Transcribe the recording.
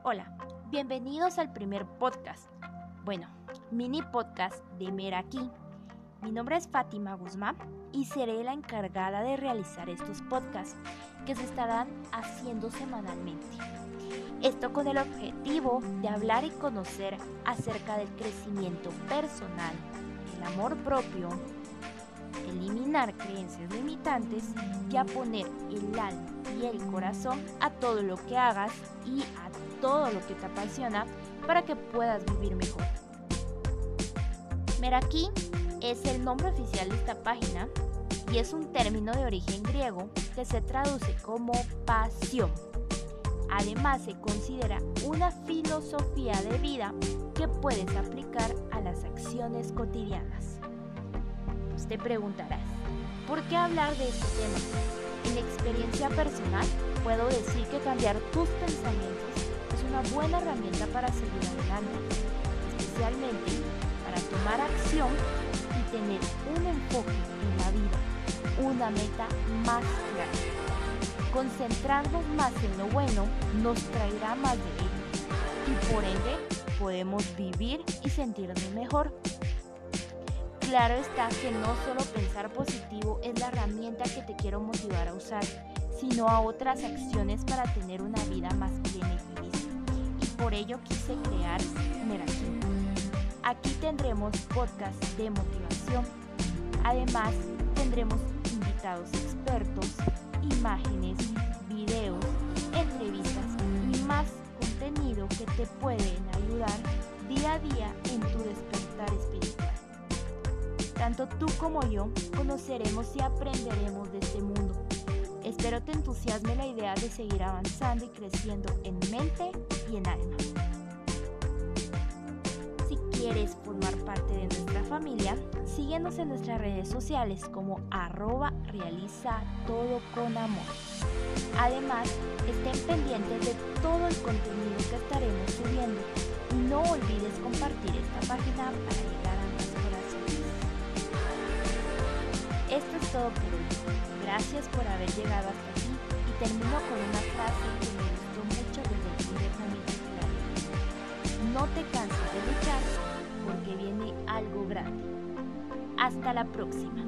Hola, bienvenidos al primer podcast. Bueno, mini podcast de Meraki. Mi nombre es Fátima Guzmán y seré la encargada de realizar estos podcasts que se estarán haciendo semanalmente. Esto con el objetivo de hablar y conocer acerca del crecimiento personal, el amor propio, eliminar creencias limitantes que a poner el alma y el corazón a todo lo que hagas y a todo lo que te apasiona para que puedas vivir mejor. Meraki es el nombre oficial de esta página y es un término de origen griego que se traduce como pasión. Además se considera una filosofía de vida que puedes aplicar a las acciones cotidianas. Pues te preguntarás, ¿por qué hablar de este tema? En experiencia personal, puedo decir que cambiar tus pensamientos una buena herramienta para seguir adelante, especialmente para tomar acción y tener un enfoque en la vida, una meta más grande. Concentrarnos más en lo bueno nos traerá más de ello y por ende podemos vivir y sentirnos mejor. Claro está que no solo pensar positivo es la herramienta que te quiero motivar a usar, sino a otras acciones para tener una vida más plena y. Por ello quise crear Meraki. Aquí tendremos podcasts de motivación. Además, tendremos invitados expertos, imágenes, videos, entrevistas y más contenido que te pueden ayudar día a día en tu despertar espiritual. Tanto tú como yo conoceremos y aprenderemos de este mundo. Espero te entusiasme la idea de seguir avanzando y creciendo en mente y en alma. Si quieres formar parte de nuestra familia, síguenos en nuestras redes sociales como arroba realiza todo con amor. Además, estén pendientes de todo el contenido que estaremos subiendo Hoy. Gracias por haber llegado hasta aquí y termino con una frase que me gustó mucho desde el primer momento. No te canses de luchar porque viene algo grande. Hasta la próxima.